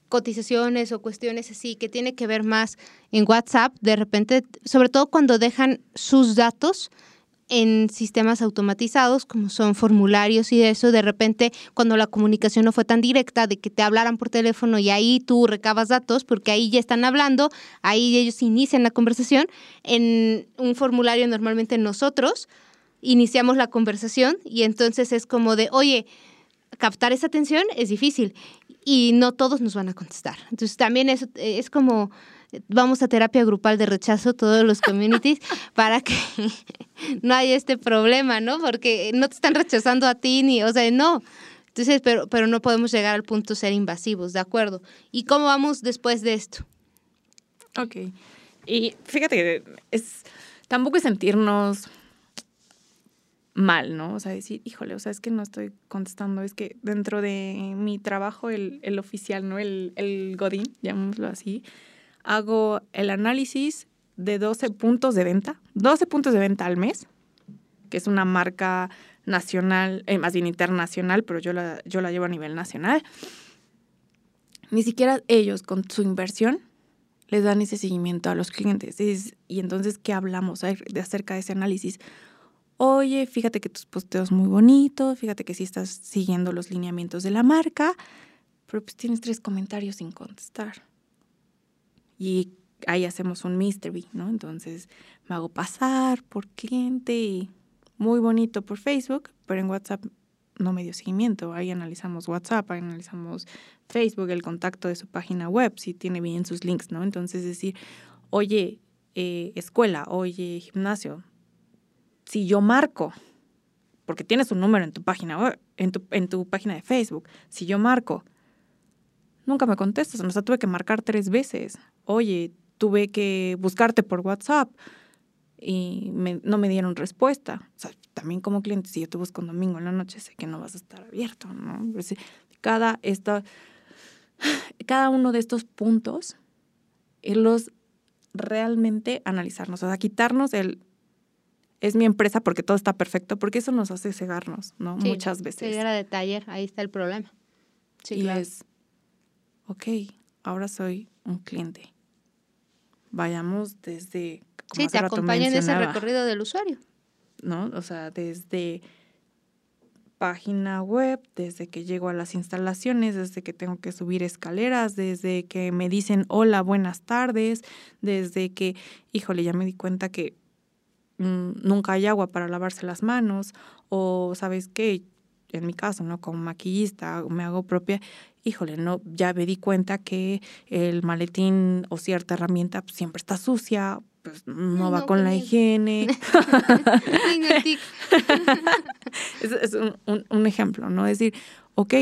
cotizaciones o cuestiones así que tiene que ver más en WhatsApp, de repente, sobre todo cuando dejan sus datos, en sistemas automatizados, como son formularios y eso, de repente cuando la comunicación no fue tan directa de que te hablaran por teléfono y ahí tú recabas datos, porque ahí ya están hablando, ahí ellos inician la conversación, en un formulario normalmente nosotros iniciamos la conversación y entonces es como de, oye, captar esa atención es difícil y no todos nos van a contestar. Entonces también eso es como vamos a terapia grupal de rechazo todos los communities para que no haya este problema, ¿no? Porque no te están rechazando a ti ni, o sea, no. Entonces, pero, pero no podemos llegar al punto de ser invasivos, ¿de acuerdo? ¿Y cómo vamos después de esto? Ok. Y fíjate que es, tampoco es sentirnos mal, ¿no? O sea, decir, híjole, o sea, es que no estoy contestando, es que dentro de mi trabajo, el, el oficial, ¿no? El, el Godín, llamémoslo así, hago el análisis de 12 puntos de venta, 12 puntos de venta al mes, que es una marca nacional, eh, más bien internacional, pero yo la, yo la llevo a nivel nacional. Ni siquiera ellos con su inversión les dan ese seguimiento a los clientes. y entonces, ¿qué hablamos de acerca de ese análisis? Oye, fíjate que tus posteos muy bonitos, fíjate que sí estás siguiendo los lineamientos de la marca, pero pues tienes tres comentarios sin contestar y ahí hacemos un mystery, ¿no? Entonces me hago pasar por cliente muy bonito por Facebook, pero en WhatsApp no me dio seguimiento. Ahí analizamos WhatsApp, ahí analizamos Facebook, el contacto de su página web, si tiene bien sus links, ¿no? Entonces decir, oye, eh, escuela, oye, gimnasio, si yo marco, porque tienes un número en tu página web, en tu, en tu página de Facebook, si yo marco, nunca me contestas, o sea, tuve que marcar tres veces oye, tuve que buscarte por WhatsApp y no me dieron respuesta. O sea, también como cliente, si yo te busco un domingo en la noche, sé que no vas a estar abierto, ¿no? Cada, esta, cada uno de estos puntos, los realmente analizarnos, o sea, quitarnos el es mi empresa porque todo está perfecto, porque eso nos hace cegarnos, ¿no? Muchas veces. Cegar de taller, ahí está el problema. Sí, y es, ok, ahora soy un cliente vayamos desde... sí, te acompaña en ese recorrido del usuario. ¿No? O sea, desde página web, desde que llego a las instalaciones, desde que tengo que subir escaleras, desde que me dicen hola, buenas tardes, desde que, híjole, ya me di cuenta que mm, nunca hay agua para lavarse las manos, o sabes qué, en mi caso, ¿no? Como maquillista, me hago propia, híjole, no, ya me di cuenta que el maletín o cierta herramienta pues, siempre está sucia, pues no, va con la higiene. es, un, ejemplo, ¿no? Es decir, ok,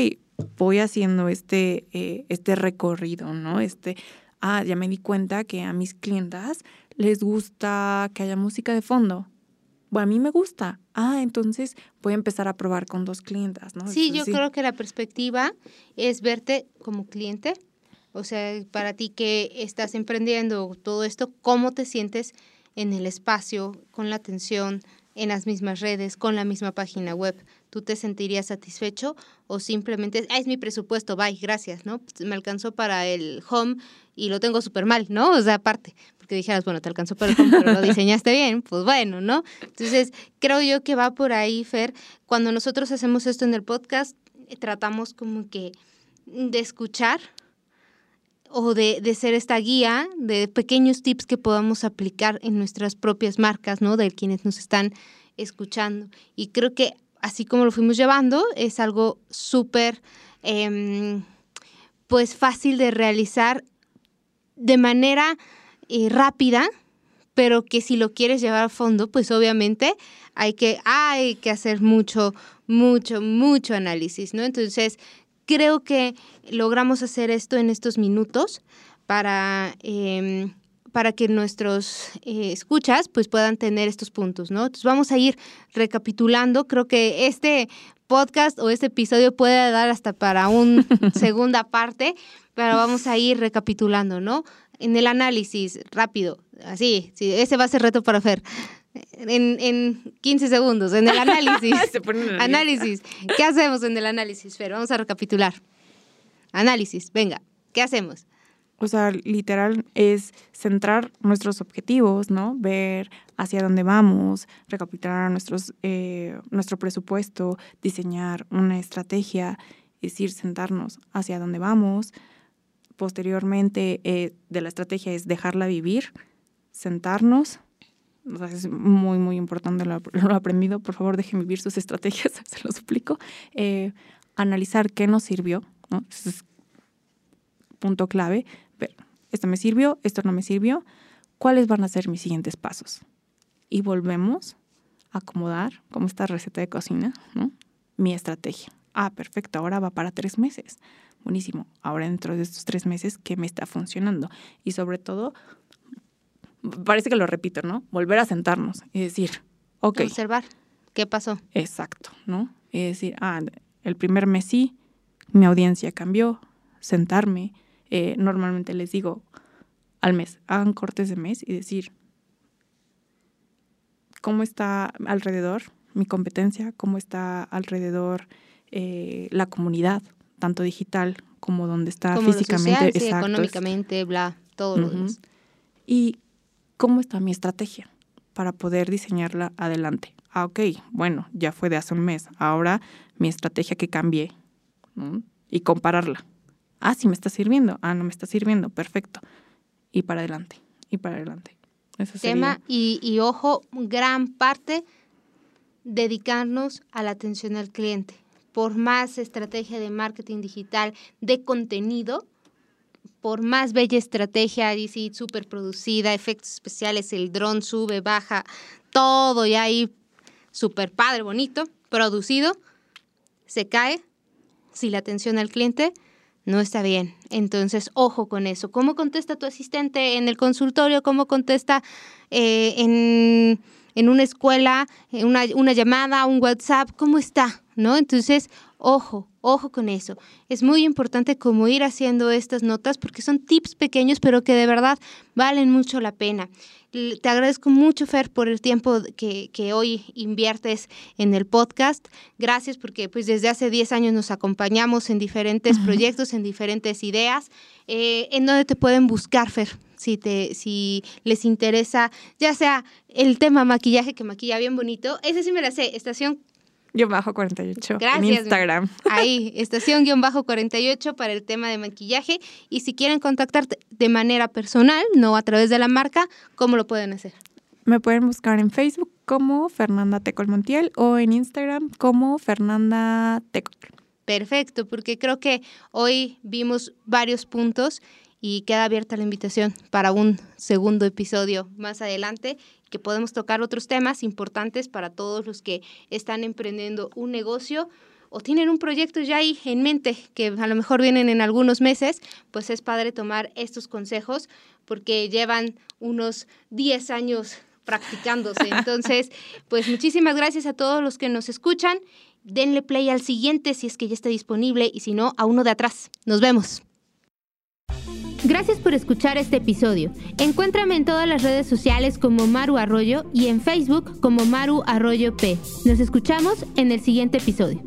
voy haciendo este, eh, este recorrido, ¿no? Este, ah, ya me di cuenta que a mis clientas les gusta que haya música de fondo. Bueno, a mí me gusta. Ah, entonces voy a empezar a probar con dos clientas, ¿no? Sí, yo creo que la perspectiva es verte como cliente o sea, para ti que estás emprendiendo todo esto, ¿cómo te sientes en el espacio, con la atención, en las mismas redes, con la misma página web? ¿Tú te sentirías satisfecho o simplemente, ah, es mi presupuesto, bye, gracias, ¿no? Me alcanzó para el home y lo tengo súper mal, ¿no? O sea, aparte, porque dijeras, bueno, te alcanzó pero lo diseñaste bien, pues bueno, ¿no? Entonces, creo yo que va por ahí, Fer. Cuando nosotros hacemos esto en el podcast, tratamos como que de escuchar o de, de, ser esta guía de pequeños tips que podamos aplicar en nuestras propias marcas, ¿no? De quienes nos están escuchando. Y creo que así como lo fuimos llevando, es algo súper, em, pues fácil de realizar de manera eh, rápida, pero que si lo quieres llevar a fondo, pues obviamente hay que, hay que hacer mucho, mucho, mucho análisis, ¿no? Entonces, creo que logramos hacer esto en estos minutos para, em, para que nuestros eh, escuchas pues puedan tener estos puntos, ¿no? Entonces vamos a ir recapitulando. Creo que este podcast o este episodio puede dar hasta para una segunda parte, pero vamos a ir recapitulando, ¿no? En el análisis, rápido, así, sí, ese va a ser reto para Fer en, en 15 segundos, en el análisis. análisis. ¿Qué hacemos en el análisis, Fer? Vamos a recapitular. Análisis, venga, ¿qué hacemos? O sea, literal es centrar nuestros objetivos, ¿no? Ver hacia dónde vamos, recapitular nuestros, eh, nuestro presupuesto, diseñar una estrategia, es decir, sentarnos hacia dónde vamos. Posteriormente, eh, de la estrategia es dejarla vivir, sentarnos, es muy, muy importante lo, lo, aprendido. Por favor, dejen vivir sus estrategias, se lo suplico. Eh, analizar qué nos sirvió, ¿no? es punto clave. Ver, esto me sirvió, esto no me sirvió. ¿Cuáles van a ser mis siguientes pasos? Y volvemos a acomodar, como esta receta de cocina. Mi estrategia. Ah, perfecto, ahora va para tres meses. Buenísimo. Ahora dentro de estos tres meses, ¿qué me está funcionando? Y sobre todo, parece que lo repito, ¿no? Volver a sentarnos y decir, ok. Observar qué pasó. Exacto, ¿no? Y decir, ah, el primer mes sí, mi audiencia cambió, sentarme. Eh, normalmente les digo al mes, hagan cortes de mes y decir, ¿cómo está alrededor mi competencia? ¿Cómo está alrededor eh, la comunidad, tanto digital como donde está físicamente? económicamente, bla, todo lo demás. Y ¿cómo está mi estrategia para poder diseñarla adelante? Ah, ok, bueno, ya fue de hace un mes. Ahora mi estrategia que cambié y compararla. Ah, sí me está sirviendo. Ah, no me está sirviendo. Perfecto. Y para adelante. Y para adelante. Tema y, y ojo, gran parte dedicarnos a la atención al cliente. Por más estrategia de marketing digital, de contenido, por más bella estrategia, DC súper producida, efectos especiales, el dron sube, baja, todo ya ahí súper padre, bonito, producido, se cae si la atención al cliente no está bien. Entonces, ojo con eso. ¿Cómo contesta tu asistente en el consultorio? ¿Cómo contesta eh, en, en, una escuela, una, una llamada, un WhatsApp? ¿Cómo está? ¿No? Entonces, ojo, Ojo con eso. Es muy importante como ir haciendo estas notas porque son tips pequeños pero que de verdad valen mucho la pena. Te agradezco mucho, Fer, por el tiempo que, hoy inviertes en el podcast. Gracias porque pues desde hace 10 años nos acompañamos en diferentes proyectos, en diferentes ideas. Eh, ¿En dónde te pueden buscar, Fer? Si, te, si les interesa, ya sea el tema maquillaje, que maquilla bien bonito. Ese sí me la sé, estación Guión bajo 48 Gracias, en Instagram. Ahí, estación guion bajo 48 para el tema de maquillaje. Y si quieren contactarte de manera personal, no a través de la marca, ¿cómo lo pueden hacer? Me pueden buscar en Facebook como Fernanda Tecol Montiel o en Instagram como Fernanda Tecol. Perfecto, porque creo que hoy vimos varios puntos y queda abierta la invitación para un segundo episodio más adelante que podemos tocar otros temas importantes para todos los que están emprendiendo un negocio o tienen un proyecto ya ahí en mente que a lo mejor vienen en algunos meses, pues es padre tomar estos consejos porque llevan unos 10 años practicándose. Entonces, pues muchísimas gracias a todos los que nos escuchan. Denle play al siguiente si es que ya está disponible y si no, a uno de atrás. Nos vemos. Gracias por escuchar este episodio. Encuéntrame en todas las redes sociales como Maru Arroyo y en Facebook como Maru Arroyo P. Nos escuchamos en el siguiente episodio.